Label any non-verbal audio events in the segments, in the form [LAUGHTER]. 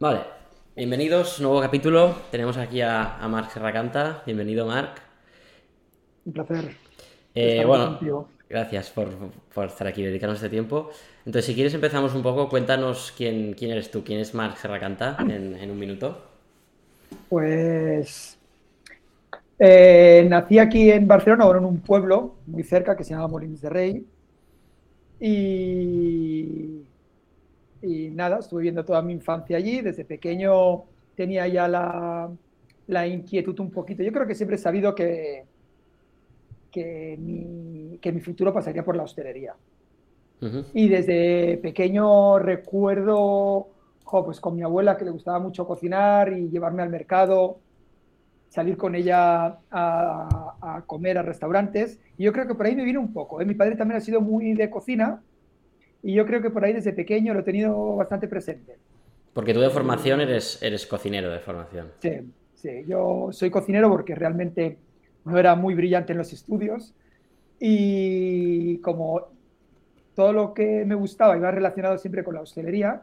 Vale, bienvenidos, nuevo capítulo. Tenemos aquí a, a Marc Serracanta. Bienvenido, Marc. Un placer. Eh, bueno, contigo. gracias por, por estar aquí, dedicarnos este tiempo. Entonces, si quieres, empezamos un poco. Cuéntanos quién, quién eres tú, quién es Marc Serracanta en, en un minuto. Pues eh, nací aquí en Barcelona, bueno, en un pueblo muy cerca que se llama Molins de Rey. Y, y nada, estuve viviendo toda mi infancia allí. Desde pequeño tenía ya la, la inquietud un poquito. Yo creo que siempre he sabido que, que, mi, que mi futuro pasaría por la hostelería. Y desde pequeño recuerdo, jo, pues con mi abuela que le gustaba mucho cocinar y llevarme al mercado, salir con ella a, a comer a restaurantes. Y yo creo que por ahí me vino un poco. ¿eh? Mi padre también ha sido muy de cocina y yo creo que por ahí desde pequeño lo he tenido bastante presente. Porque tú de formación eres, eres cocinero de formación. Sí, sí, yo soy cocinero porque realmente no era muy brillante en los estudios y como todo lo que me gustaba iba relacionado siempre con la hostelería,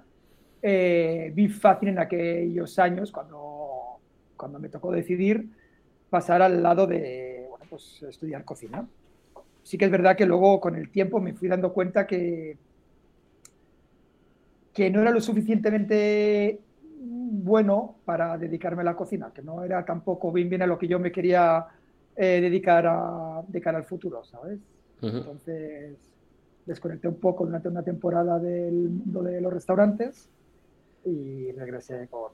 eh, vi fácil en aquellos años, cuando, cuando me tocó decidir, pasar al lado de bueno, pues, estudiar cocina. Sí que es verdad que luego con el tiempo me fui dando cuenta que, que no era lo suficientemente bueno para dedicarme a la cocina, que no era tampoco bien bien a lo que yo me quería eh, dedicar a, de cara al futuro, ¿sabes? Ujú. Entonces desconecté un poco durante una temporada del mundo de los restaurantes y regresé con,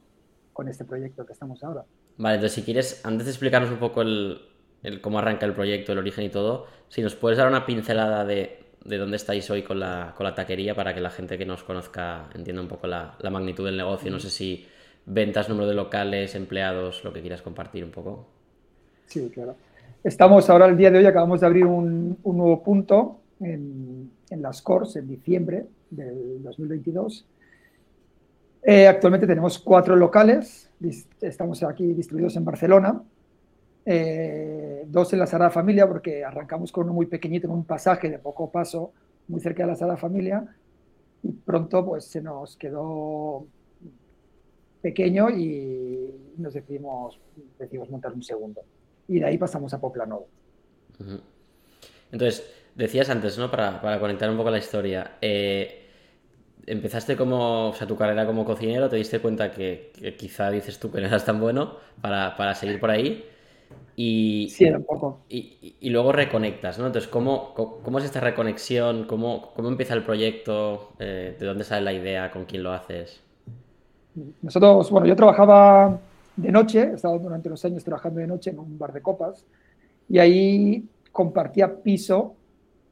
con este proyecto que estamos ahora. Vale, entonces si quieres, antes de explicarnos un poco el, el cómo arranca el proyecto, el origen y todo, si nos puedes dar una pincelada de, de dónde estáis hoy con la, con la taquería para que la gente que nos conozca entienda un poco la, la magnitud del negocio. No sé si ventas, número de locales, empleados, lo que quieras compartir un poco. Sí, claro. Estamos ahora, el día de hoy, acabamos de abrir un, un nuevo punto en, en Las Corts en diciembre del 2022. Eh, actualmente tenemos cuatro locales, estamos aquí distribuidos en Barcelona, eh, dos en la Sagrada Familia, porque arrancamos con uno muy pequeñito en un pasaje de poco paso, muy cerca de la Sagrada Familia, y pronto pues se nos quedó pequeño y nos decidimos, decidimos montar un segundo. Y de ahí pasamos a Poplanovo. Entonces, decías antes, ¿no? Para, para conectar un poco la historia. eh, empezaste como, o sea, tu carrera como cocinero, te diste cuenta que, que quizá dices tú que no eras tan bueno para, para seguir por ahí. Y, Sí, era un poco. y, y- y luego reconectas, ¿no? Entonces, ¿cómo, cómo, cómo es esta reconexión? ¿Cómo, cómo empieza el proyecto? Eh, ¿de dónde sale la idea? ¿Con quién lo haces? Nosotros, bueno, yo trabajaba de noche, he estado durante los años trabajando de noche en un bar de copas y ahí compartía piso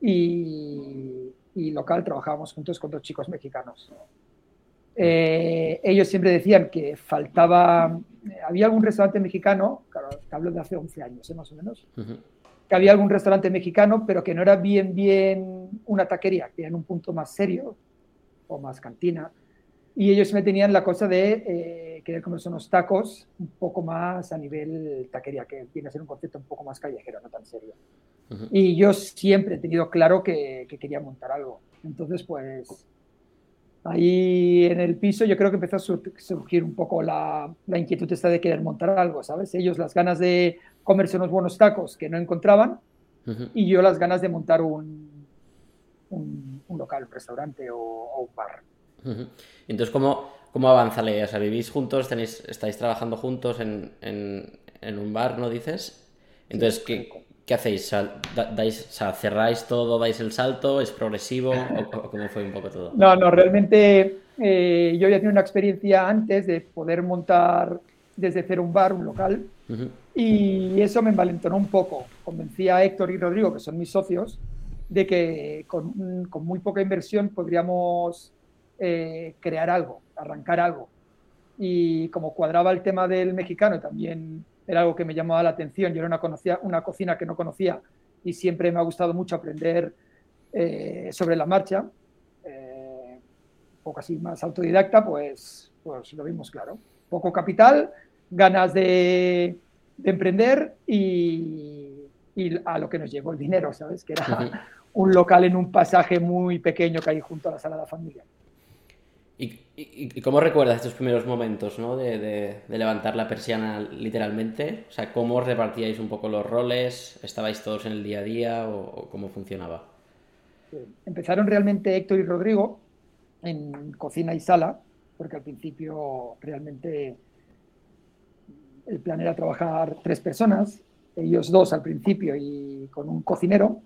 y, y local, trabajábamos juntos con dos chicos mexicanos. Eh, ellos siempre decían que faltaba, había algún restaurante mexicano, claro, te hablo de hace 11 años, ¿eh? más o menos, Ujú. que había algún restaurante mexicano, pero que no era bien, bien una taquería, que era un punto más serio o más cantina. Y ellos me tenían la cosa de eh, querer comerse unos tacos un poco más a nivel taquería, que viene a ser un concepto un poco más callejero, no tan serio. Ujú. Y yo siempre he tenido claro que, que quería montar algo. Entonces, pues ahí en el piso yo creo que empezó a sur- surgir un poco la, la inquietud esta de querer montar algo, ¿sabes? Ellos las ganas de comerse unos buenos tacos que no encontraban y yo las ganas de montar un, un, un local, un restaurante o, o un bar. Entonces, ¿cómo, cómo avanza la idea? O sea, ¿vivís juntos? Tenéis, ¿Estáis trabajando juntos en, en- en un bar, no dices? Entonces, ¿qué, qué hacéis? Dais, o sea, ¿cerráis todo, dais el salto? ¿Es progresivo? ¿O, cómo fue un poco todo? No, no, realmente eh, yo ya tenía una experiencia antes de poder montar desde cero un bar, un local, Ujú. y eso me envalentonó un poco. Convencí a Héctor y Rodrigo, que son mis socios, de que con, con muy poca inversión podríamos eh, crear algo, arrancar algo. Y como cuadraba el tema del mexicano, y también era algo que me llamaba la atención, yo era una, conocía, una cocina que no conocía y siempre me ha gustado mucho aprender eh, sobre la marcha, eh, un poco así más autodidacta, pues, pues lo vimos claro. Poco capital, ganas de, de emprender y, y a lo que nos llegó el dinero, ¿sabes? Que era un local en un pasaje muy pequeño que hay junto a la Sagrada Familia. ¿Y, cómo recuerdas estos primeros momentos, ¿no? De, levantar la persiana literalmente? O sea, ¿cómo repartíais un poco los roles? ¿Estabais todos en el día a día o, cómo funcionaba? Empezaron realmente Héctor y Rodrigo en cocina y sala, porque al principio realmente el plan era trabajar tres personas, ellos dos al principio y con un cocinero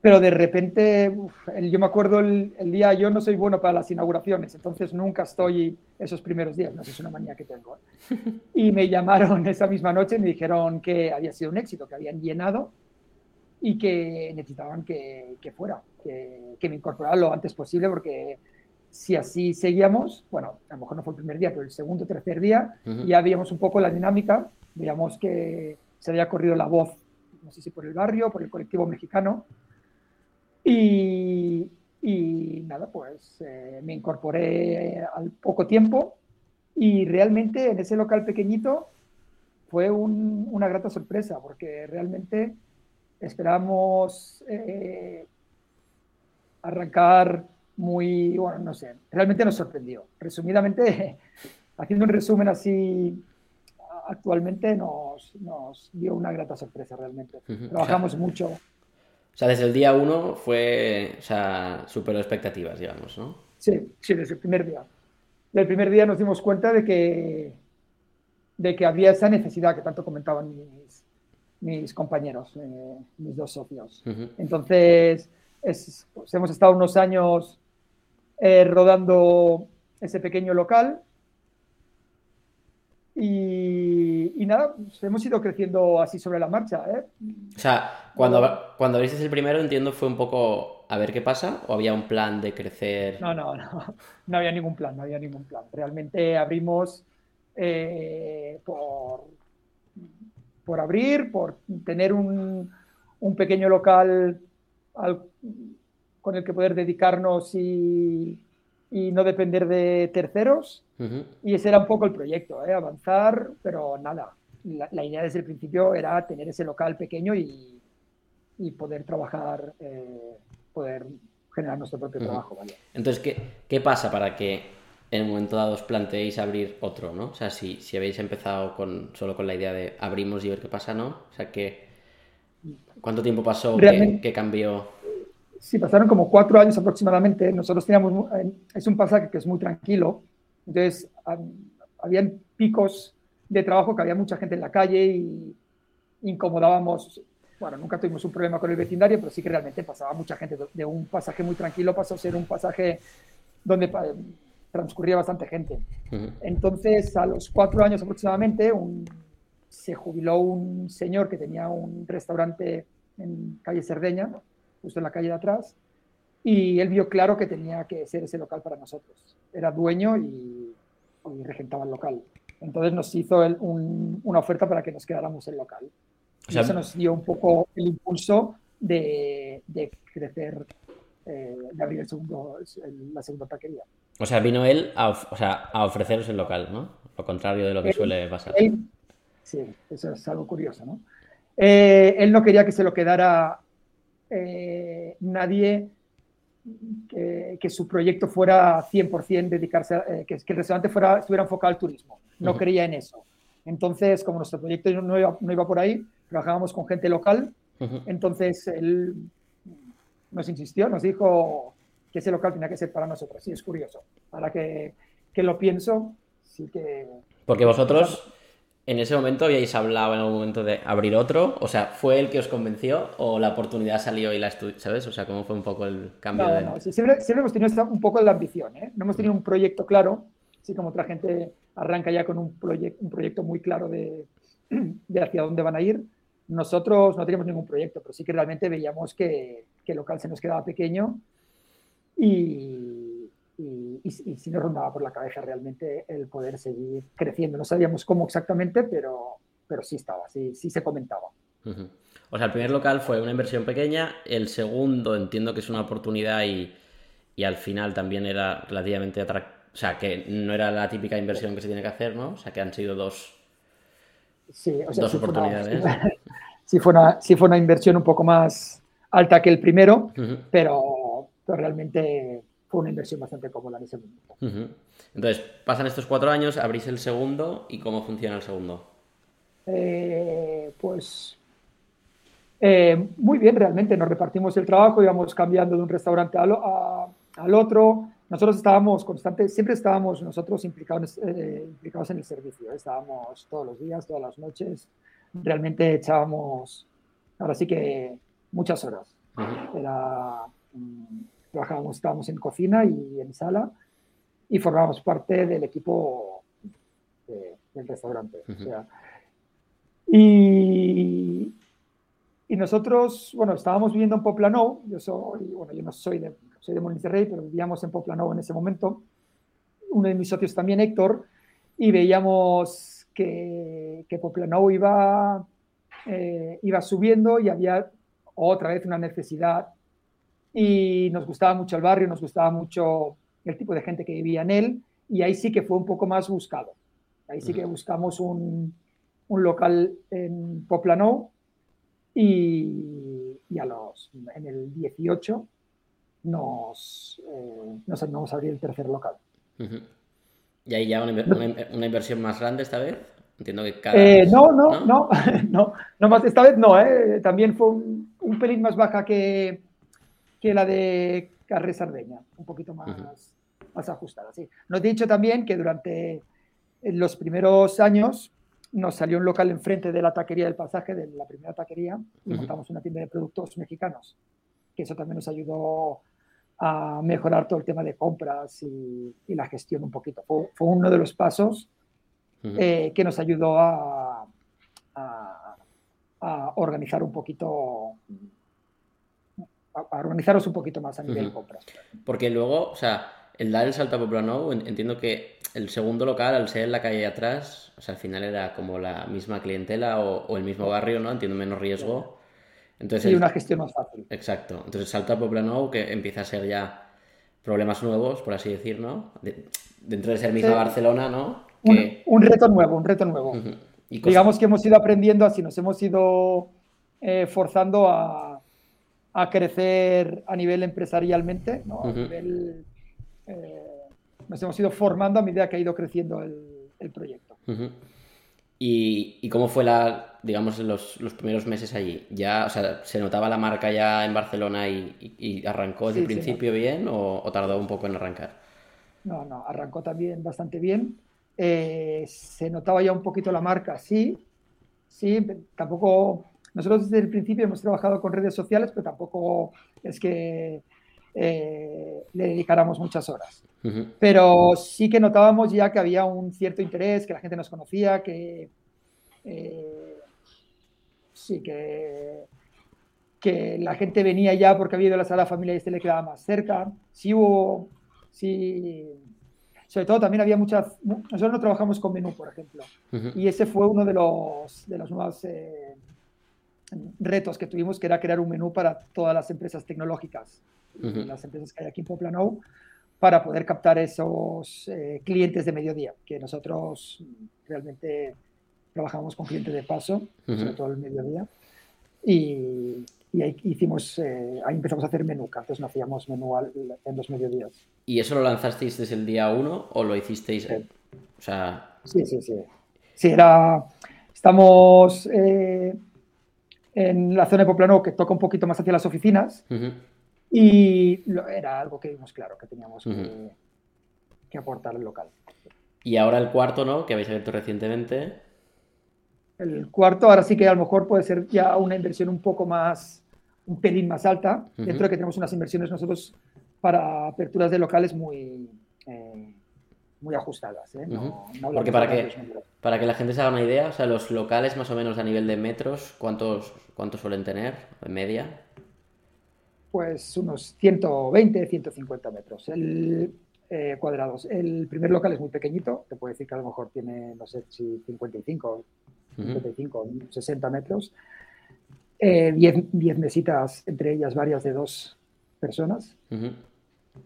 pero de repente, yo me acuerdo el, día, yo no soy bueno para las inauguraciones, entonces nunca estoy esos primeros días, no sé, es una manía que tengo. ¿eh? [LAUGHS] Y me llamaron [LAUGHS] esa misma noche y me dijeron que había sido un éxito, que habían llenado y que necesitaban que, que fuera, que, que, me incorporara lo antes posible, porque si así seguíamos, bueno, a lo mejor no fue el primer día, pero el segundo tercer día, ya veíamos un poco la dinámica, veíamos que se había corrido la voz, no sé si por el barrio, por el colectivo mexicano, y, nada, pues eh, me incorporé al poco tiempo y realmente en ese local pequeñito fue una grata sorpresa porque realmente esperábamos eh, arrancar muy, bueno, no sé, realmente nos sorprendió. Resumidamente, [LAUGHS] haciendo un resumen así, actualmente nos, nos dio una grata sorpresa realmente. Trabajamos mucho sea, desde el día uno fue, o sea, superó expectativas, digamos, ¿no? Sí, sí, desde el primer día. Desde el primer día nos dimos cuenta de que, de que había esa necesidad que tanto comentaban mis, mis compañeros, eh, mis dos socios. Entonces, es, pues, hemos estado unos años eh, rodando ese pequeño local y, nada, pues hemos ido creciendo así sobre la marcha. ¿eh? O sea, cuando, cuando abriste el primero, entiendo, fue un poco a ver qué pasa o había un plan de crecer. No, no, no, [LAUGHS] no había ningún plan, no había ningún plan. Realmente abrimos eh, por, por abrir, por tener un, un pequeño local con el que poder dedicarnos y, y no depender de terceros. Y ese era un poco el proyecto, ¿eh? avanzar, pero nada. La, idea desde el principio era tener ese local pequeño y, y poder trabajar, eh, poder generar nuestro propio trabajo. Entonces, ¿qué, ¿qué, pasa para que en un momento dado os planteéis abrir otro? ¿no? O sea, si, si habéis empezado con, solo con la idea de abrimos y ver qué pasa, ¿no? O sea, que, ¿cuánto tiempo pasó? ¿Qué, cambió? Sí, pasaron como cuatro años aproximadamente. Nosotros teníamos, es un pasaje que es muy tranquilo, entonces, habían picos de trabajo que había mucha gente en la calle y incomodábamos. Bueno, nunca tuvimos un problema con el vecindario, pero sí que realmente pasaba mucha gente. De un pasaje muy tranquilo pasó a ser un pasaje donde transcurría bastante gente. Entonces, a los cuatro años aproximadamente, se jubiló un señor que tenía un restaurante en calle Cerdeña, justo en la calle de atrás, y él vio claro que tenía que ser ese local para nosotros. Era dueño y, regentaba el local. Entonces nos hizo una oferta para que nos quedáramos el local. y eso nos dio un poco el impulso de, crecer, eh, de abrir el segundo, la segunda taquería. O sea, vino él a, o sea, a ofreceros el local, ¿no? Lo contrario de lo que suele pasar. sí, eso es algo curioso, ¿no? Eh, él no quería que se lo quedara eh, nadie que, su proyecto fuera 100% dedicarse, eh, que, el restaurante fuera, estuviera enfocado al turismo. No creía en eso. Entonces, como nuestro proyecto no iba, no iba por ahí, trabajábamos con gente local. Entonces, él nos insistió, nos dijo que ese local tenía que ser para nosotros. Sí, es curioso. Ahora que, que lo pienso, sí que... Porque vosotros en ese momento habíais hablado en algún momento de abrir otro, o sea, ¿fue el que os convenció o la oportunidad salió y la estudiaste, ¿sabes? O sea, ¿cómo fue un poco el cambio? No, no, siempre, hemos tenido un poco la ambición, ¿eh? No hemos tenido un proyecto claro, así como otra gente arranca ya con un, un proyecto muy claro de, [CLEARS THROAT] de, hacia dónde van a ir. Nosotros no teníamos ningún proyecto, pero sí que realmente veíamos que, que el local se nos quedaba pequeño y, y, si nos rondaba por la cabeza realmente el poder seguir creciendo. No sabíamos cómo exactamente, pero, pero sí estaba, sí, sí se comentaba. O sea, el primer local fue una inversión pequeña, el segundo entiendo que es una oportunidad y, y al final también era relativamente atractivo. O sea, que no era la típica inversión que se tiene que hacer, ¿no? O sea, que han sido dos, sí, o sea, dos oportunidades. [LAUGHS] sí, fue una, sí fue una inversión un poco más alta que el primero, pero, pero realmente fue una inversión bastante cómoda en ese momento. Entonces, pasan estos cuatro años, abrís el segundo y ¿cómo funciona el segundo? Eh, pues eh, muy bien, realmente nos repartimos el trabajo, íbamos cambiando de un restaurante al, al otro. Nosotros estábamos constantes, siempre estábamos nosotros implicados, eh, implicados en el servicio, estábamos todos los días, todas las noches, realmente echábamos, ahora sí que muchas horas. Era, mm, trabajábamos, estábamos en cocina y en sala y formábamos parte del equipo del restaurante. y, y nosotros, bueno, estábamos viviendo en Poplano, yo soy, bueno, yo no soy de, soy de Molins de Rey, pero vivíamos en Poplano en ese momento, uno de mis socios también, Héctor, y veíamos que, que Poplano iba, eh, iba subiendo y había otra vez una necesidad y nos gustaba mucho el barrio, nos gustaba mucho el tipo de gente que vivía en él y ahí sí que fue un poco más buscado. Ahí sí que buscamos un, un local en Poplano y, a los, en el 18 nos, eh, nos animamos a abrir el tercer local. ¿Y ahí ya una, una, inversión más grande esta vez? Entiendo que cada... Eh, no, no, no, [LAUGHS] no, no, más, esta vez no, eh, también fue un, un, pelín más baja que, que la de Carre Sardeña, un poquito más, más ajustada, sí. Nos he dicho también que durante los primeros años nos salió un local enfrente de la taquería del pasaje, de la primera taquería, y montamos una tienda de productos mexicanos, que eso también nos ayudó a mejorar todo el tema de compras y, la gestión un poquito. Fue, uno de los pasos eh, que nos ayudó a, a, organizar un poquito, a, organizarnos un poquito más a nivel de compras. Porque luego, o sea, el dar el salto a Poplano, entiendo que el segundo local, al ser en la calle de atrás, o sea, al final era como la misma clientela o, el mismo barrio, ¿no? Entiendo menos riesgo. Entonces, una gestión más fácil. Exacto. Entonces el salto a Poplano, que empieza a ser ya problemas nuevos, por así decir, ¿no? dentro de ser misma Barcelona, ¿no? Un, reto nuevo, un reto nuevo. Digamos que hemos ido aprendiendo así, nos hemos ido eh, forzando a, crecer a nivel empresarialmente, ¿no? A nivel eh, nos hemos ido formando a medida que ha ido creciendo el, proyecto. ¿Y, cómo fue la, digamos, los, los, primeros meses allí? ¿Ya, o sea, se notaba la marca ya en Barcelona y, arrancó desde el principio bien o, tardó un poco en arrancar? No, no, arrancó también bastante bien. Eh, se notaba ya un poquito la marca, sí, sí, tampoco, nosotros desde el principio hemos trabajado con redes sociales, pero tampoco es que eh, le dedicáramos muchas horas. Pero sí que notábamos ya que había un cierto interés, que la gente nos conocía, que eh, sí, que, que la gente venía ya porque había ido a la sala familiar y este le quedaba más cerca. Sí hubo, sí, sobre todo también había muchas, nosotros no trabajamos con menú, por ejemplo, y ese fue uno de los, de los nuevos eh, retos que tuvimos, que era crear un menú para todas las empresas tecnológicas las empresas que hay aquí en Poplano, para poder captar esos eh, clientes de mediodía, que nosotros realmente trabajamos con clientes de paso, sobre todo el mediodía, y, ahí hicimos, eh, ahí empezamos a hacer menú, que antes no hacíamos menú en los mediodías. ¿Y eso lo lanzasteis desde el día uno o lo hicisteis? Sí. O sea... Sí, sí, sí. Sí, era... Estamos eh, en la zona de Poplano que toca un poquito más hacia las oficinas. Y era algo que vimos claro, que teníamos que, aportar al local. Y ahora el cuarto, ¿no? Que habéis abierto recientemente. El cuarto, ahora sí que a lo mejor puede ser ya una inversión un poco más, un pelín más alta, dentro de que tenemos unas inversiones nosotros para aperturas de locales muy, eh, muy ajustadas. ¿eh? Porque para que, para que la gente se haga una idea, o sea, los locales más o menos a nivel de metros, ¿cuántos, cuántos suelen tener en media? pues unos 120, 150 metros el, eh, cuadrados. El primer local es muy pequeñito, te puedo decir que a lo mejor tiene, no sé si 55, 55, 60 metros. 10 eh, mesitas, entre ellas varias de dos personas.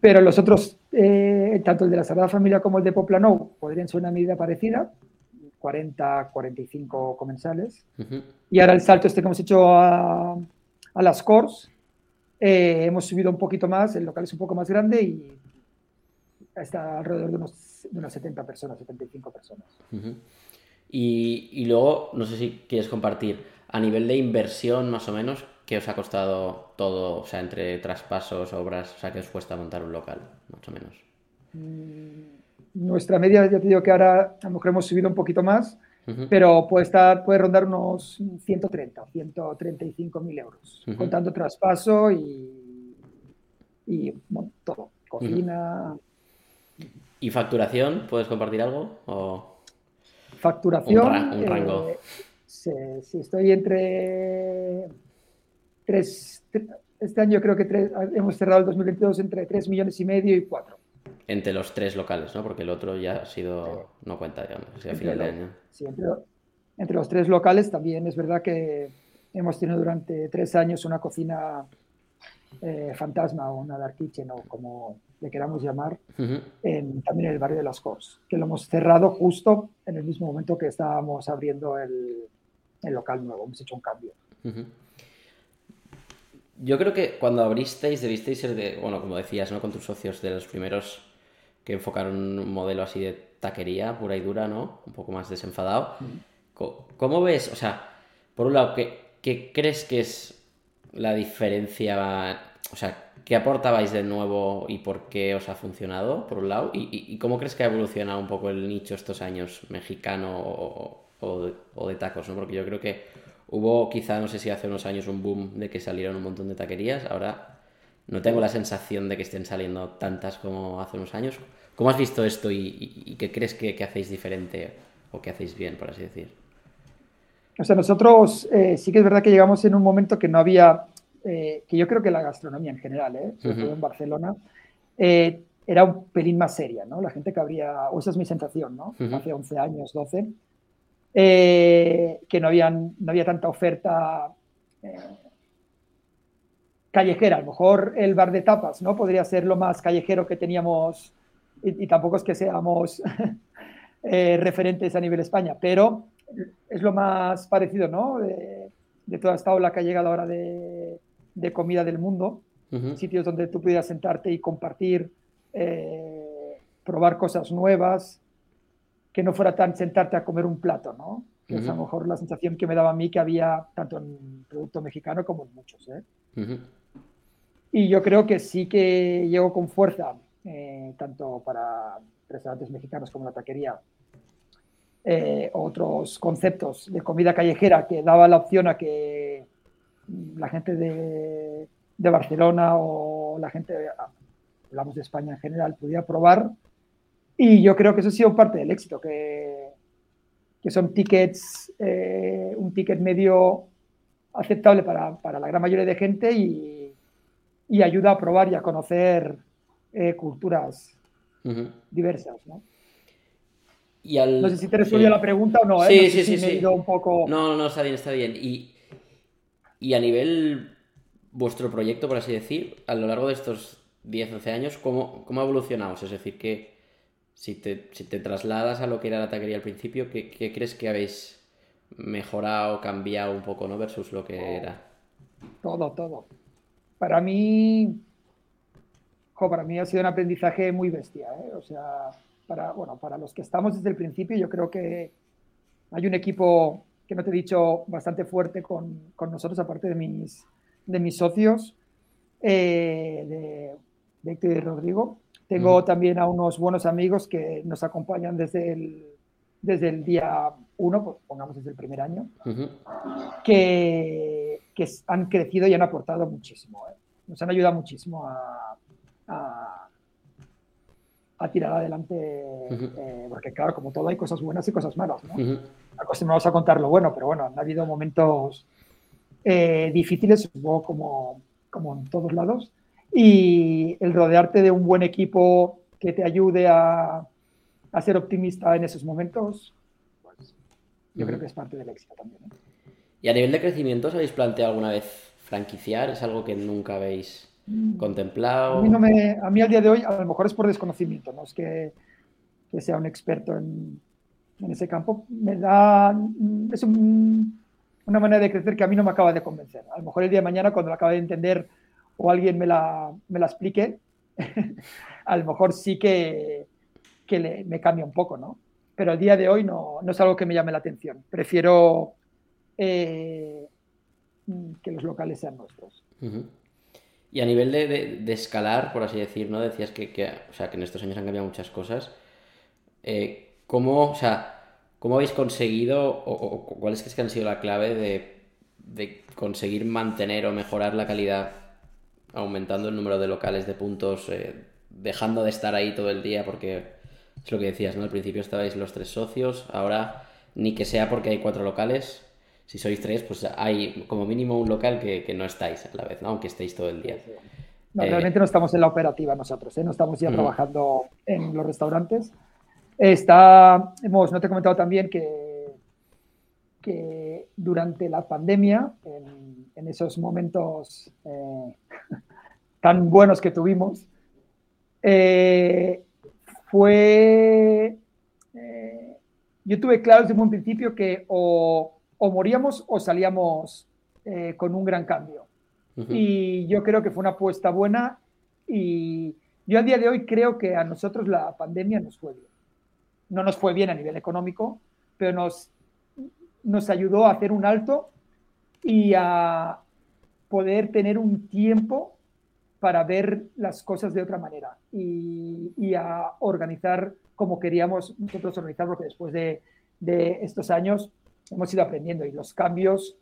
Pero los otros, eh, tanto el de la Sagrada Familia como el de Poplano, podrían ser una medida parecida, 40, 45 comensales. Y ahora el salto este que hemos hecho a, a las Cors, eh, hemos subido un poquito más, el local es un poco más grande y está alrededor de, unos, unas 70 personas, 75 personas. y, y, luego, no sé si quieres compartir, a nivel de inversión más o menos, ¿qué os ha costado todo? O sea, entre traspasos, obras, o sea, ¿qué os cuesta montar un local, más o menos? Mm, nuestra media, ya te digo que ahora a lo mejor hemos subido un poquito más, pero puede, estar, puede rondar unos 130, 135 mil euros, contando traspaso y, y todo, cocina. ¿Y facturación? ¿Puedes compartir algo? ¿O... Facturación. Un, rango. Eh, sí, estoy entre tres, este año creo que hemos cerrado el 2022 entre 3 millones y medio y 4 entre los tres locales, ¿no? Porque el otro ya ha sido, no cuenta, digamos, a final de año. Sí, entre, los tres locales también es verdad que hemos tenido durante tres años una cocina eh, fantasma o una dark kitchen o como le queramos llamar, en, también en el barrio de Las Corts, que lo hemos cerrado justo en el mismo momento que estábamos abriendo el, el local nuevo, hemos hecho un cambio. Yo creo que cuando abristeis debisteis ser de, bueno, como decías, ¿no? Con tus socios de los primeros que enfocaron un modelo así de taquería pura y dura, ¿no? Un poco más desenfadado. ¿Cómo ves? O sea, por un lado, ¿qué, crees que es la diferencia? O sea, ¿qué aportabais de nuevo y por qué os ha funcionado, por un lado? ¿Y, cómo crees que ha evolucionado un poco el nicho estos años mexicano o, o de tacos, ¿no? Porque yo creo que hubo quizá, no sé si hace unos años, un boom de que salieron un montón de taquerías. Ahora no tengo la sensación de que estén saliendo tantas como hace unos años. ¿Cómo has visto esto y, qué crees que, hacéis diferente o que hacéis bien, por así decir? O sea, nosotros eh, sí que es verdad que llegamos en un momento que no había, eh, que yo creo que la gastronomía en general, eh, sobre todo en Barcelona, era un pelín más seria, ¿no? La gente que habría, o esa es mi sensación, ¿no? Hace 11 años, 12, que no, habían, no había tanta oferta callejera. A lo mejor el bar de tapas, ¿no? Podría ser lo más callejero que teníamos y, tampoco es que seamos [LAUGHS] eh, referentes a nivel España, pero es lo más parecido, ¿no? De, toda esta ola que ha llegado ahora de, comida del mundo, sitios donde tú pudieras sentarte y compartir, eh, probar cosas nuevas, que no fuera tan sentarte a comer un plato, ¿no? Que es a lo mejor la sensación que me daba a mí que había tanto en producto mexicano como en muchos. ¿eh? Y yo creo que sí que llegó con fuerza, eh, tanto para restaurantes mexicanos como la taquería, eh, otros conceptos de comida callejera que daba la opción a que la gente de, de Barcelona o la gente, hablamos de España en general, pudiera probar. Y yo creo que eso ha sido parte del éxito, que, que son tickets, eh, un ticket medio aceptable para, para, la gran mayoría de gente y y ayuda a probar y a conocer eh, culturas diversas. ¿no? Y al... no sé si te respondió la pregunta o no. ¿eh? Sí, sí, sí. sí. Un poco... No, no, está bien, está bien. Y, y a nivel vuestro proyecto, por así decir, a lo largo de estos 10, 11 años, ¿cómo, cómo ha evolucionado? Es decir, que si te, si te trasladas a lo que era la taquería al principio, ¿qué, ¿qué, crees que habéis mejorado, cambiado un poco, ¿no? Versus lo que era. Todo, todo para mí, para mí ha sido un aprendizaje muy bestia. ¿eh? O sea, para, bueno, para los que estamos desde el principio, yo creo que hay un equipo, que no te he dicho, bastante fuerte con, con nosotros, aparte de mis, de mis socios, eh, de Héctor y Rodrigo. Tengo también a unos buenos amigos que nos acompañan desde el, desde el día uno, pues, pongamos desde el primer año, que que han crecido y han aportado muchísimo. ¿eh? Nos han ayudado muchísimo a, a, tirar adelante, eh, porque claro, como todo hay cosas buenas y cosas malas. ¿no? Acostumbrados a contar lo bueno, pero bueno, han habido momentos eh, difíciles, supongo, como, como en todos lados. Y el rodearte de un buen equipo que te ayude a, a ser optimista en esos momentos, pues yo creo que es parte del éxito también. ¿Y a nivel de crecimiento os habéis planteado alguna vez franquiciar? ¿Es algo que nunca habéis mm. contemplado? A mí, no me, a mí al día de hoy, a lo mejor es por desconocimiento, no es que, que sea un experto en, en, ese campo. Me da, es una manera de crecer que a mí no me acaba de convencer. A lo mejor el día de mañana, cuando la acabe de entender o alguien me la, me la explique, [LAUGHS] a lo mejor sí que, me cambia un poco, ¿no? Pero el día de hoy no, es algo que me llame la atención. Prefiero eh, que los locales sean nuestros. Y a nivel de, escalar, por así decir, ¿no? Decías que, o sea, que en estos años han cambiado muchas cosas. Eh, ¿cómo, o sea, ¿Cómo habéis conseguido, o, cuáles que han sido la clave de, conseguir mantener o mejorar la calidad, aumentando el número de locales de puntos, eh, dejando de estar ahí todo el día? Porque es lo que decías, ¿no? Al principio estabais los tres socios, ahora ni que sea porque hay cuatro locales, si sois tres, pues hay como mínimo un local que, no estáis a la vez, ¿no? aunque estéis todo el día. No, eh, realmente no estamos en la operativa nosotros, ¿eh? no estamos ya trabajando en los restaurantes. Está, hemos, no te he comentado también que, que durante la pandemia, en, esos momentos eh, [LAUGHS] tan buenos que tuvimos, fue, yo tuve claro desde un principio que o o moríamos o salíamos eh, con un gran cambio. Y yo creo que fue una apuesta buena y yo a día de hoy creo que a nosotros la pandemia nos fue bien. No nos fue bien a nivel económico, pero nos, nos ayudó a hacer un alto y a poder tener un tiempo para ver las cosas de otra manera y, y a organizar como queríamos nosotros organizar, porque después de, de estos años hemos ido aprendiendo y los cambios,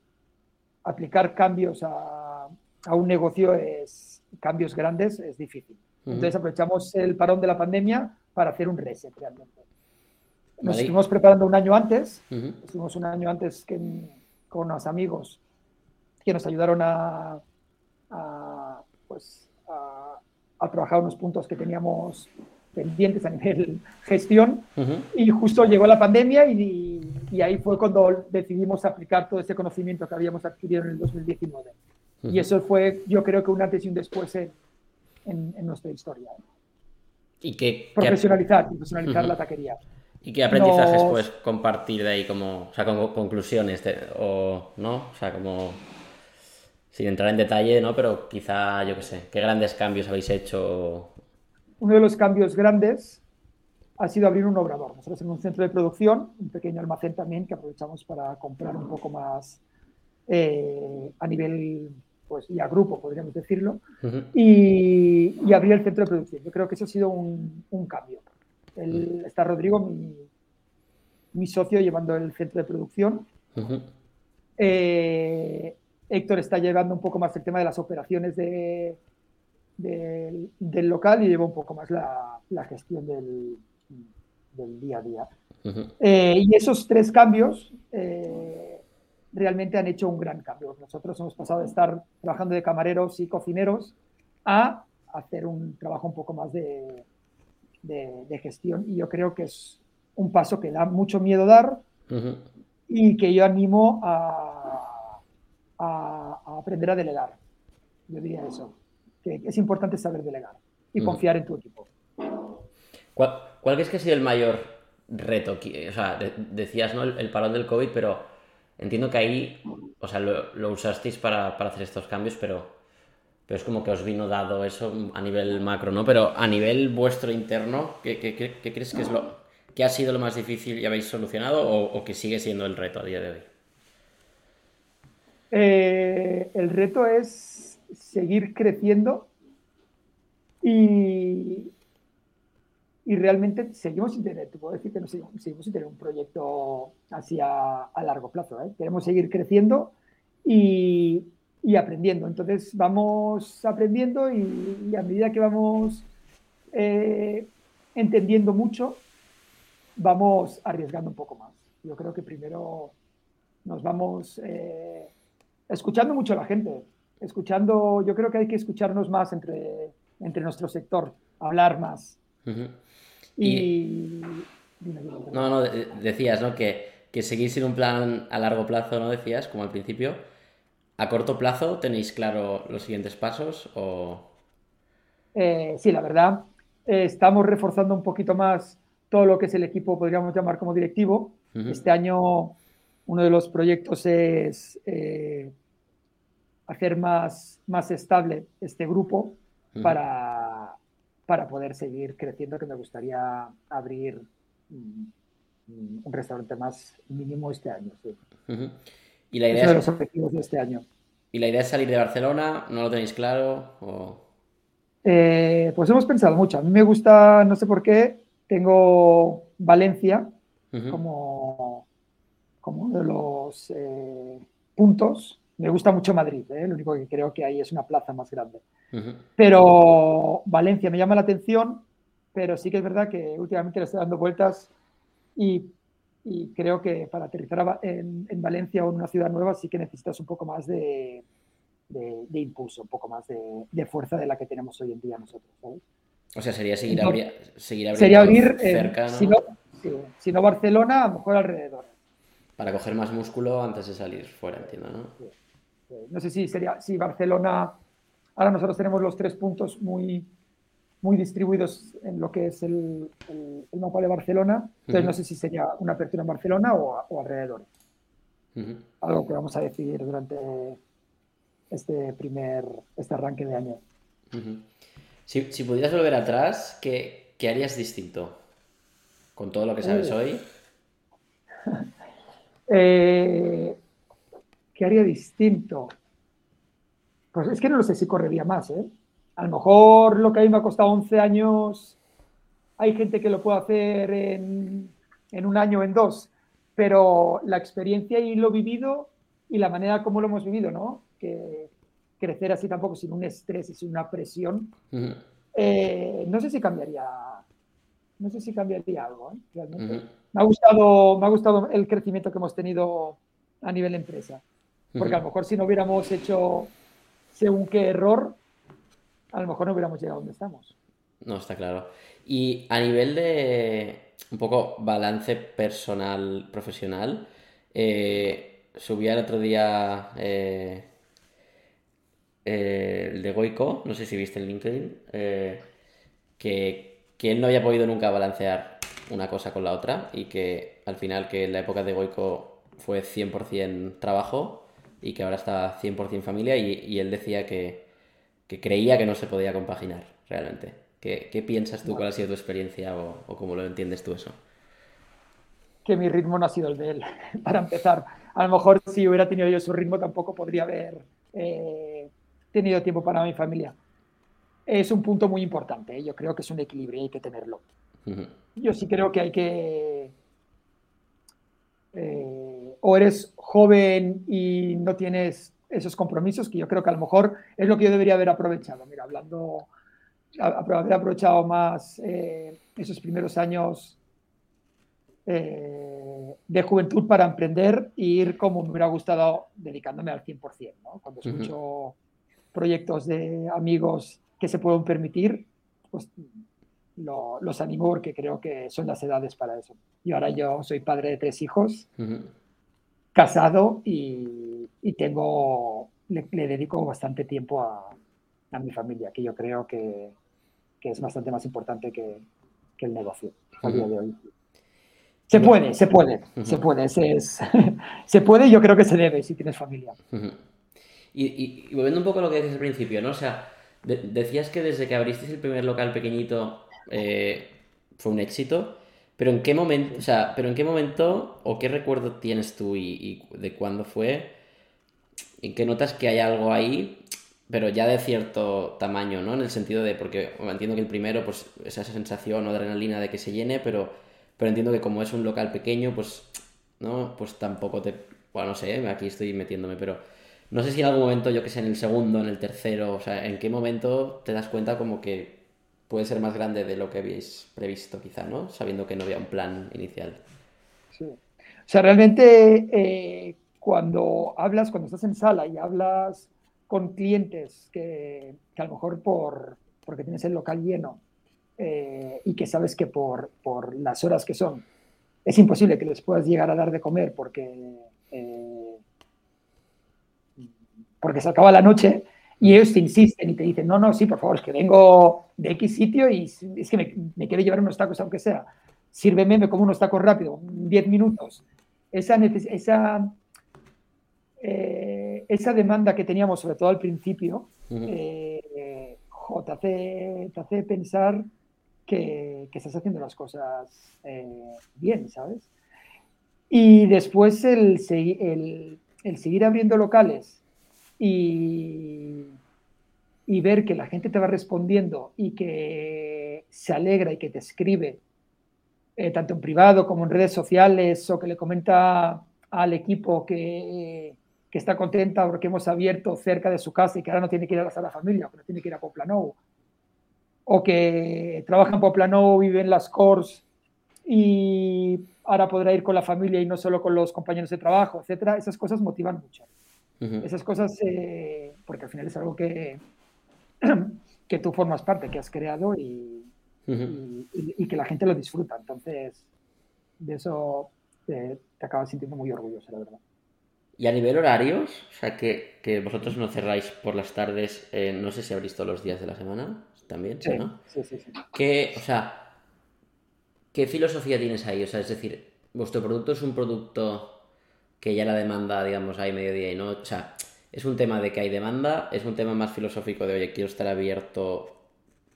aplicar cambios a, a un negocio es, cambios grandes es difícil. Entonces aprovechamos el parón de la pandemia para hacer un reset realmente. Nos estuvimos preparando un año antes, estuvimos un año antes que, con unos amigos que nos ayudaron a, a pues, a, a, trabajar unos puntos que teníamos pendientes a nivel [LAUGHS] gestión y justo llegó la pandemia y, y, ahí fue cuando decidimos aplicar todo ese conocimiento que habíamos adquirido en el 2019. Y eso fue, yo creo que un antes y un después en, en, nuestra historia. ¿Y qué, profesionalizar, profesionalizar la taquería. ¿Y qué aprendizajes puedes compartir de ahí como, o sea, como conclusiones o no? O sea, como sin entrar en detalle, ¿no? Pero quizá, yo qué sé, ¿qué grandes cambios habéis hecho uno de los cambios grandes ha sido abrir un obrador. Nosotros en un centro de producción, un pequeño almacén también que aprovechamos para comprar un poco más eh, a nivel, pues ya grupo, podríamos decirlo, y, abrir el centro de producción. Yo creo que eso ha sido un, cambio. está Rodrigo, mi, socio, llevando el centro de producción. Eh, Héctor está llevando un poco más el tema de las operaciones de, del, local y lleva un poco más la, gestión del, día a día. Eh, y esos tres cambios eh, realmente han hecho un gran cambio. Nosotros hemos pasado de estar trabajando de camareros y cocineros a hacer un trabajo un poco más de, gestión y yo creo que es un paso que da mucho miedo dar y que yo animo a, a aprender a delegar. Yo diría eso que es importante saber delegar y mm. confiar en tu equipo. ¿Cuál, ¿Cuál, crees que ha sido el mayor reto? O sea, decías, ¿no? El, parón del COVID, pero entiendo que ahí, o sea, lo, usasteis para, hacer estos cambios, pero, pero es como que os vino dado eso a nivel macro, ¿no? Pero a nivel vuestro interno, ¿qué, crees que es lo que ha sido lo más difícil y habéis solucionado o, que sigue siendo el reto a día de hoy? Eh, el reto es seguir creciendo y, y realmente seguimos sin tener, te puedo decir que no seguimos, sin tener un proyecto así a, largo plazo. ¿eh? Queremos seguir creciendo y, y, aprendiendo. Entonces vamos aprendiendo y, a medida que vamos eh, entendiendo mucho, vamos arriesgando un poco más. Yo creo que primero nos vamos escuchando mucho a la gente escuchando, yo creo que hay que escucharnos más entre, entre nuestro sector, hablar más. Y... No, no, decías, ¿no? Que, que seguir sin un plan a largo plazo, ¿no? Decías, como al principio. ¿A corto plazo tenéis claro los siguientes pasos o...? Eh, sí, la verdad, eh, estamos reforzando un poquito más todo lo que es el equipo, podríamos llamar como directivo. Este año uno de los proyectos es eh, hacer más, más estable este grupo para, para poder seguir creciendo, que me gustaría abrir mm, un restaurante más mínimo este año. ¿Y la idea es de los objetivos de este año. ¿Y la idea es salir de Barcelona? ¿No lo tenéis claro? Eh, pues hemos pensado mucho. A mí me gusta, no sé por qué, tengo Valencia como, como uno de los eh, puntos. Me gusta mucho Madrid, ¿eh? lo único que creo que ahí es una plaza más grande. Pero Valencia me llama la atención, pero sí que es verdad que últimamente le estoy dando vueltas y, creo que para aterrizar en, Valencia o en una ciudad nueva sí que necesitas un poco más de, impulso, un poco más de, fuerza de la que tenemos hoy en día nosotros. O sea, sería seguir, abriendo sería abrir cerca, si, no, si, no, Barcelona, a lo mejor alrededor. Para coger más músculo antes de salir fuera, entiendo, ¿no? No sé si sería si Barcelona Ahora nosotros tenemos los tres puntos muy, muy distribuidos en lo que es el, mapa de Barcelona. Entonces no sé si sería una apertura en Barcelona o, alrededor. Algo que vamos a decidir durante este primer este arranque de año. si, pudieras volver atrás, ¿qué, harías distinto con todo lo que sabes hoy? [LAUGHS] Eh, ¿Qué haría distinto? Pues es que no lo sé si correría más, ¿eh? A lo mejor lo que a mí me ha costado 11 años, hay gente que lo puede hacer en, un año o en dos, pero la experiencia y lo vivido y la manera como lo hemos vivido, ¿no? Que crecer así tampoco sin un estrés y sin una presión, eh, no sé si cambiaría, no sé si cambiaría algo, ¿eh? realmente. me, ha gustado, me ha gustado el crecimiento que hemos tenido a nivel empresa, porque a lo mejor si no hubiéramos hecho según qué error, a lo mejor no hubiéramos llegado a donde estamos. No, está claro. Y a nivel de un poco balance personal, profesional, eh, subía el otro día eh, eh, el de Goico, no sé si viste en LinkedIn, que, que él no había podido nunca balancear una cosa con la otra y que al final que en la época de Goico fue 100% trabajo y que ahora está 100% familia y, él decía que, creía que no se podía compaginar realmente. ¿Qué, piensas tú? ¿Cuál ha sido tu experiencia o, cómo lo entiendes tú eso? Que mi ritmo no ha sido el de él, [LAUGHS] para empezar. A lo mejor si hubiera tenido yo su ritmo tampoco podría haber eh, tenido tiempo para mi familia. Es un punto muy importante, ¿eh? yo creo que es un equilibrio y hay que tenerlo. Yo sí creo que hay que... Eh, o eres joven y no tienes esos compromisos, que yo creo que a lo mejor es lo que yo debería haber aprovechado. Mira, hablando, haber aprovechado más eh, esos primeros años eh, de juventud para emprender e ir como me hubiera gustado dedicándome al 100%. ¿no? Cuando escucho proyectos de amigos que se pueden permitir, pues los animo porque creo que son las edades para eso. Y ahora yo soy padre de tres hijos casado y, tengo, le, dedico bastante tiempo a, mi familia, que yo creo que, es bastante más importante que, el negocio a día de hoy. Se puede, se puede, se puede, se, se puede y yo creo que se debe si tienes familia. y, volviendo un poco a lo que decías al principio, ¿no? O sea, decías que desde que abristeis el primer local pequeñito eh, fue un éxito. Pero en qué momento, o sea, pero en qué momento o qué recuerdo tienes tú y, de cuándo fue, en qué notas que hay algo ahí, pero ya de cierto tamaño, ¿no? En el sentido de, porque entiendo que el primero, pues esa sensación o adrenalina de que se llene, pero, pero entiendo que como es un local pequeño, pues, ¿no? Pues tampoco te, bueno, no sé, aquí estoy metiéndome, pero no sé si en algún momento, yo que sé, en el segundo, en el tercero, o sea, en qué momento te das cuenta como que puede ser más grande de lo que habéis previsto, quizá, ¿no? Sabiendo que no había un plan inicial. Sí. O sea, realmente eh, cuando hablas, cuando estás en sala y hablas con clientes que, a lo mejor por, porque tienes el local lleno eh, y que sabes que por, por, las horas que son es imposible que les puedas llegar a dar de comer porque, eh, porque se acaba la noche, y ellos te insisten y te dicen, no, no, sí, por favor, es que vengo de X sitio y es que me, me quiero llevar unos tacos aunque sea. Sírveme, me como unos tacos rápido, 10 minutos. Esa, esa, eh, esa demanda que teníamos, sobre todo al principio, eh, te, hace, te hace pensar que, estás haciendo las cosas eh, bien, ¿sabes? Y después el, el, el seguir abriendo locales y, y ver que la gente te va respondiendo y que se alegra y que te escribe, eh, tanto en privado como en redes sociales, o que le comenta al equipo que, que, está contenta porque hemos abierto cerca de su casa y que ahora no tiene que ir a la sala familia, o que no tiene que ir a Poplanou, o que trabaja en Poplanou, vive en las Cors y ahora podrá ir con la familia y no solo con los compañeros de trabajo, etcétera, esas cosas motivan mucho. Esas cosas, eh, porque al final es algo que, [CLEARS THROAT] que tú formas parte, que has creado y, y, que la gente lo disfruta. Entonces, de eso te, acabas sintiendo muy orgulloso, la verdad. Y a nivel horarios, o sea, que, que vosotros no cerráis por las tardes, eh, no sé si abrís todos los días de la semana también, sí, ¿no? Sí, sí, sí. ¿Qué, o sea, ¿qué filosofía tienes ahí? O sea, es decir, vuestro producto es un producto que ya la demanda, digamos, hay mediodía y no, o sea, es un tema de que hay demanda, es un tema más filosófico de, oye, quiero estar abierto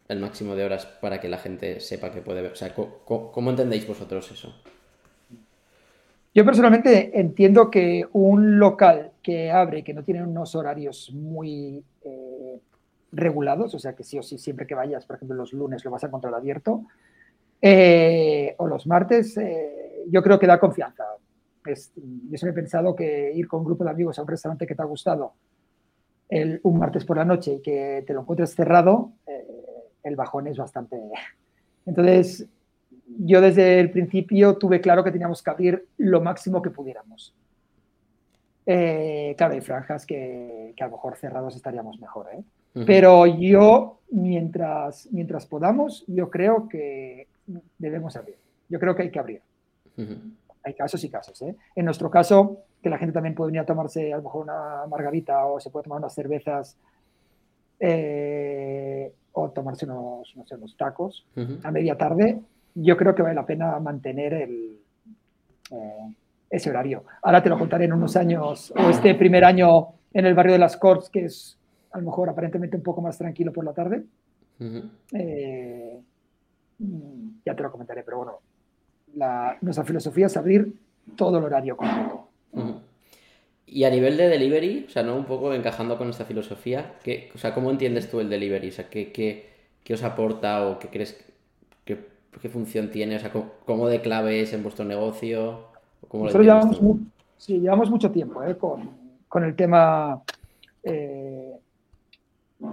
el máximo de horas para que la gente sepa que puede ver. O sea, ¿cómo, entendéis vosotros eso? Yo personalmente entiendo que un local que abre, que no tiene unos horarios muy eh, regulados, o sea que sí o sí, siempre que vayas, por ejemplo, los lunes lo vas a encontrar abierto, eh, o los martes, eh, yo creo que da confianza yo siempre he pensado que ir con un grupo de amigos a un restaurante que te ha gustado el, un martes por la noche y que te lo encuentres cerrado, eh, el bajón es bastante... Entonces, yo desde el principio tuve claro que teníamos que abrir lo máximo que pudiéramos. Eh, claro, hay franjas que, que, a lo mejor cerrados estaríamos mejor, ¿eh? Pero yo, mientras, mientras podamos, yo creo que debemos abrir. Yo creo que hay que abrir hay casos y casos. ¿eh? En nuestro caso, que la gente también puede venir a tomarse a lo mejor una margarita o se puede tomar unas cervezas eh, o tomarse unos, tacos a media tarde, yo creo que vale la pena mantener el, eh, ese horario. Ahora te lo contaré en unos años, o este primer año en el barrio de las Corts, que es a lo mejor aparentemente un poco más tranquilo por la tarde. Mm, ya te lo comentaré, pero bueno, nuestra filosofía es abrir todo el horario completo. Y a nivel de delivery, o sea, ¿no? Un poco encajando con esta filosofía, ¿qué, o sea, ¿cómo entiendes tú el delivery? O sea, ¿qué, qué, os aporta o qué crees, qué, qué, función tiene? O sea, ¿cómo, de clave es en vuestro negocio? Nosotros llevamos, sí, llevamos mucho tiempo ¿eh? con, con, el tema eh,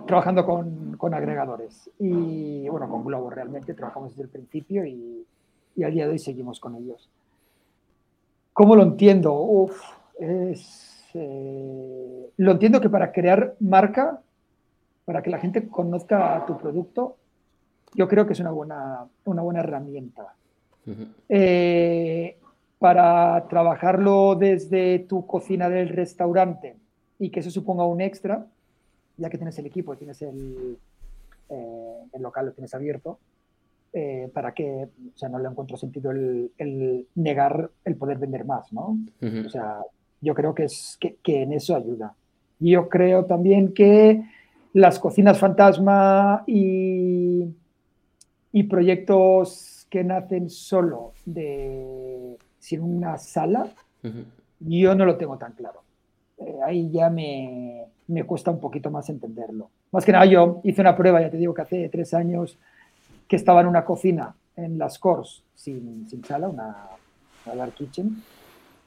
trabajando con, con, agregadores. Y bueno, con Globo realmente trabajamos desde el principio y, y al día de hoy seguimos con ellos. ¿Cómo lo entiendo? Uf, es, eh, lo entiendo que para crear marca, para que la gente conozca tu producto, yo creo que es una buena, una buena herramienta. Eh, para trabajarlo desde tu cocina del restaurante y que eso suponga un extra, ya que tienes el equipo, tienes el, eh, el local, lo tienes abierto, eh, para que, o sea, no le encuentro sentido el, negar el poder vender más, ¿no? O sea, yo creo que, es, que, en eso ayuda. Yo creo también que las cocinas fantasma y, y proyectos que nacen solo de sin una sala, yo no lo tengo tan claro. Eh, ahí ya me, me, cuesta un poquito más entenderlo. Más que nada, yo hice una prueba, ya te digo que hace tres años que estaba en una cocina en las Cors sin, sin sala, una, dark kitchen,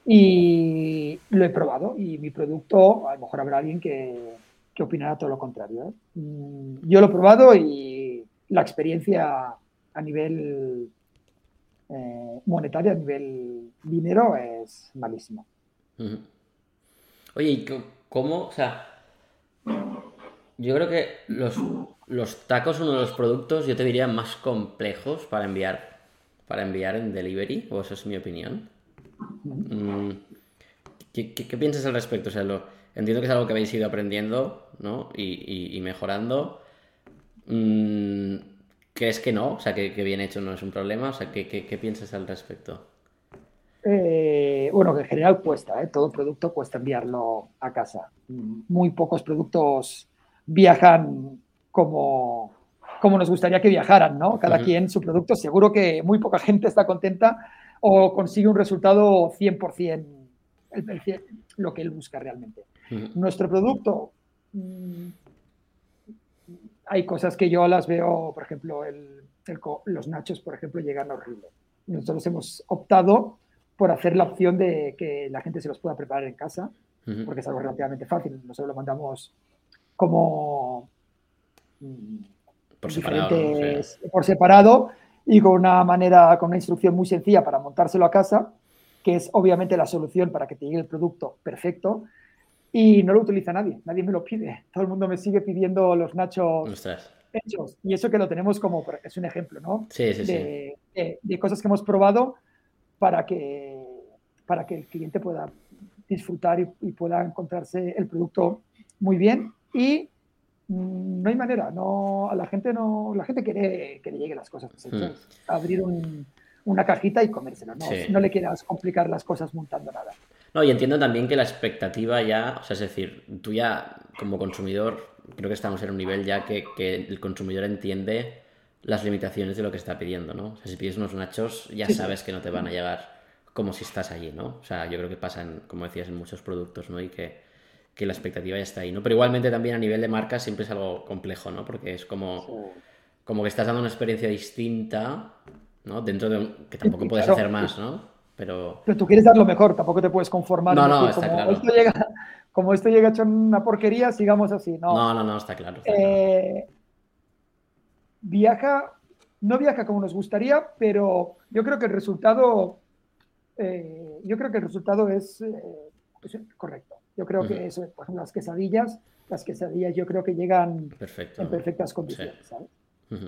y lo he probado y mi producto, a lo mejor habrá alguien que, que opinará todo lo contrario. ¿eh? Mm, yo lo he probado y la experiencia a nivel eh, monetario, a nivel dinero, es malísima. Oye, ¿y cómo? O sea, yo creo que los, los tacos uno de los productos, yo te diría, más complejos para enviar, para enviar en delivery, o esa es mi opinión. Mm, ¿Qué, piensas al respecto? O sea, lo, entiendo que es algo que habéis ido aprendiendo ¿no? y, mejorando. Mm, ¿Crees que no? O sea, que, bien hecho no es un problema. O sea, ¿qué, piensas al respecto? Eh, bueno, que en general cuesta, ¿eh? todo producto cuesta enviarlo a casa. Muy pocos productos viajan como, como nos gustaría que viajaran, ¿no? Cada quien su producto. Seguro que muy poca gente está contenta o consigue un resultado 100% lo que él busca realmente. Nuestro producto, mm, hay cosas que yo las veo, por ejemplo, los nachos, por ejemplo, llegan horrible. Nosotros hemos optado por hacer la opción de que la gente se los pueda preparar en casa, porque es algo relativamente fácil. Nosotros lo mandamos como por separado, por separado y con una manera, con una instrucción muy sencilla para montárselo a casa, que es obviamente la solución para que te llegue el producto perfecto. Y no lo utiliza nadie, nadie me lo pide. [LAUGHS] Todo el mundo me sigue pidiendo los nachos hechos. Y eso que lo tenemos como, es un ejemplo, ¿no? Sí, sí, de, sí. De, cosas que hemos probado para que, para que el cliente pueda disfrutar y, pueda encontrarse el producto muy bien. Y no hay manera, no, a la gente no, la gente quiere que le lleguen las cosas hechas. Hmm. Abrir una cajita y comérselo, no, no le quieras complicar las cosas montando nada. No, y entiendo también que la expectativa ya, o sea, es decir, tú ya como consumidor, creo que estamos en un nivel ya que, el consumidor entiende las limitaciones de lo que está pidiendo, ¿no? O sea, si pides unos nachos, ya sabes que no te van a llegar como si estás allí, ¿no? O sea, yo creo que pasa, como decías, en muchos productos, ¿no? Y que, la expectativa ya está ahí, ¿no? Pero igualmente también a nivel de marca siempre es algo complejo, ¿no? Porque es como, como que estás dando una experiencia distinta, ¿no? Dentro de un... que tampoco puedes hacer más, ¿no? Pero... tú quieres dar lo mejor, tampoco te puedes conformar. No, no, está como claro. Esto llega, [LAUGHS] como esto llega hecho en una porquería, sigamos así. No, no, no, no está, claro, eh, Viaja, no viaja como nos gustaría, pero yo creo que el resultado, eh, yo creo que el resultado es, eh, correcto. Yo creo que eso, por ejemplo, las quesadillas, las quesadillas yo creo que llegan en perfectas condiciones, ¿sabes?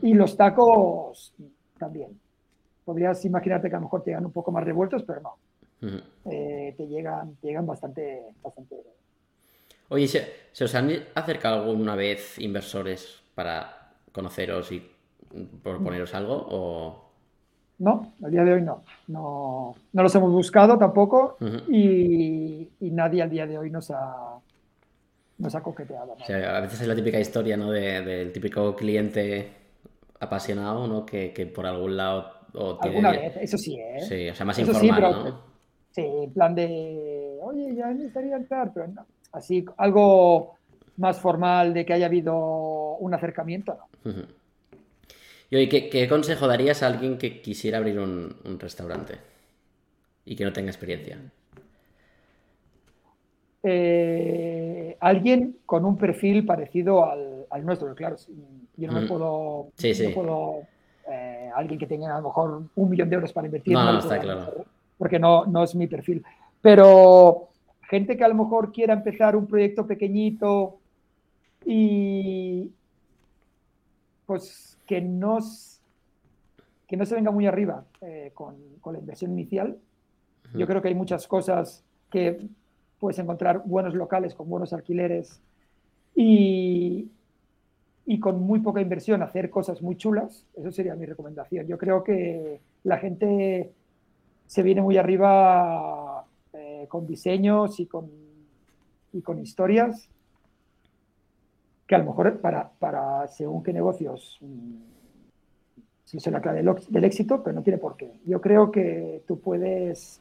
Y los tacos también podrías imaginarte que a lo mejor te llegan un poco más revueltos, pero no. Eh, te llegan, llegan bastante, bastante. Oye, ¿se, os han acercado alguna vez inversores para conoceros y proponeros algo? O... No, al día de hoy no. No, no los hemos buscado tampoco y, nadie al día de hoy nos ha, nos ha coqueteado. a veces es la típica historia ¿no? del típico cliente apasionado ¿no? que, que por algún lado Alguna vez, eso sí, ¿eh? Sí, o sea, más informal, ¿no? Sí, en plan de, oye, ya necesitaría entrar, pero no. Así, algo más formal de que haya habido un acercamiento, no. Y oye, ¿qué, consejo darías a alguien que quisiera abrir un, restaurante y que no tenga experiencia? Eh, alguien con un perfil parecido al, nuestro, claro, yo no me puedo, sí, sí. No puedo eh, alguien que tenga a lo mejor un millón de euros para invertir. No, no, está claro. Porque no, no es mi perfil. Pero gente que a lo mejor quiera empezar un proyecto pequeñito y pues que no, que no se venga muy arriba eh, con, con, la inversión inicial. Yo creo que hay muchas cosas que puedes encontrar buenos locales con buenos alquileres y, y con muy poca inversión hacer cosas muy chulas, eso sería mi recomendación. Yo creo que la gente se viene muy arriba eh, con diseños y con, y con historias que a lo mejor para, para según qué negocios mm, son la clave del, éxito, pero no tiene por qué. Yo creo que tú puedes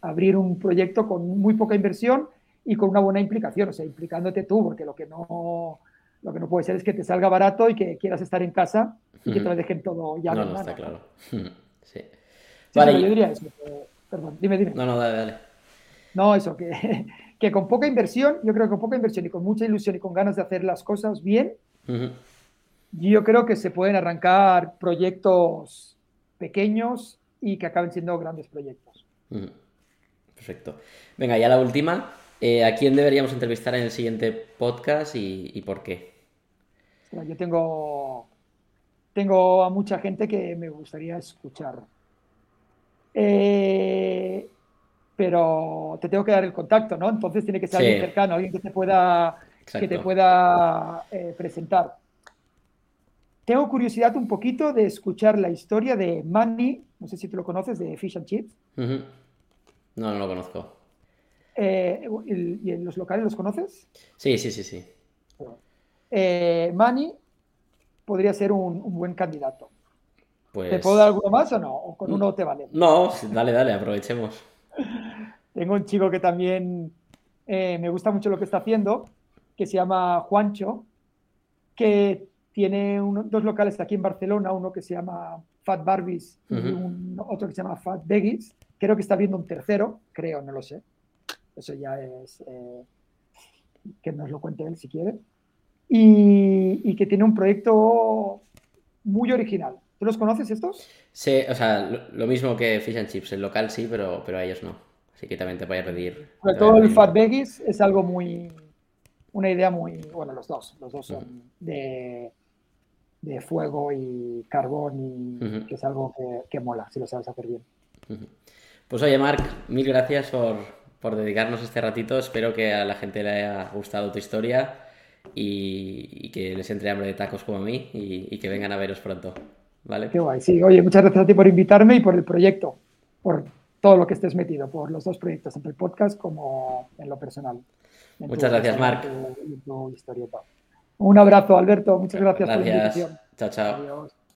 abrir un proyecto con muy poca inversión y con una buena implicación, o sea, implicándote tú, porque lo que no lo que no puede ser es que te salga barato y que quieras estar en casa y que te lo dejen todo ya. No, no, está claro. [LAUGHS] Sí. vale. yo diría eso. perdón, dime, dime. No, no, dale, dale. No, eso, que, [LAUGHS] que con poca inversión, yo creo que con poca inversión y con mucha ilusión y con ganas de hacer las cosas bien, yo creo que se pueden arrancar proyectos pequeños y que acaben siendo grandes proyectos. Perfecto. Venga, ya la última. Eh, ¿A quién deberíamos entrevistar en el siguiente podcast y por qué? Yo tengo, tengo a mucha gente que me gustaría escuchar. Eh, pero te tengo que dar el contacto, ¿no? Entonces tiene que ser alguien cercano, alguien que te pueda, que te pueda eh, presentar. Tengo curiosidad un poquito de escuchar la historia de Manny, no sé si tú lo conoces, de Fish and Chips. No, no lo conozco. Eh, ¿Y en los locales los conoces? Sí, sí, sí, sí. Eh, Manny podría ser un, buen candidato. Pues... ¿Te puedo dar alguno más o no? ¿O con uno te vale? No, dale, dale, aprovechemos. Tengo un chico que también eh, me gusta mucho lo que está haciendo, que se llama Juancho, que tiene dos locales aquí en Barcelona, uno que se llama Fat Barbies y otro que se llama Fat Veggies. Creo que está viendo un tercero, creo, no lo sé. Eso ya es eh, que nos lo cuente él si quiere. Y, que tiene un proyecto muy original. ¿Tú los conoces estos? Sí, o sea, lo, mismo que Fish and Chips. El local sí, pero, pero a ellos no. Así que también te voy a pedir. Sobre todo el Fat Veggies es algo muy. Una idea muy. Bueno, los dos. Los dos son de, de, fuego y carbón y que es algo que, mola si lo sabes hacer bien. Pues oye, Marc, mil gracias por, por dedicarnos este ratito. Espero que a la gente le haya gustado tu historia y, que les entre hambre de tacos como a mí y, que vengan a veros pronto. ¿Vale? Qué guay, sí. Oye, muchas gracias a ti por invitarme y por el proyecto, por todo lo que estés metido, por los dos proyectos, tanto el podcast como en lo personal. muchas gracias, Marc. Un abrazo, Alberto. Muchas gracias, por la invitación. Chao, chao.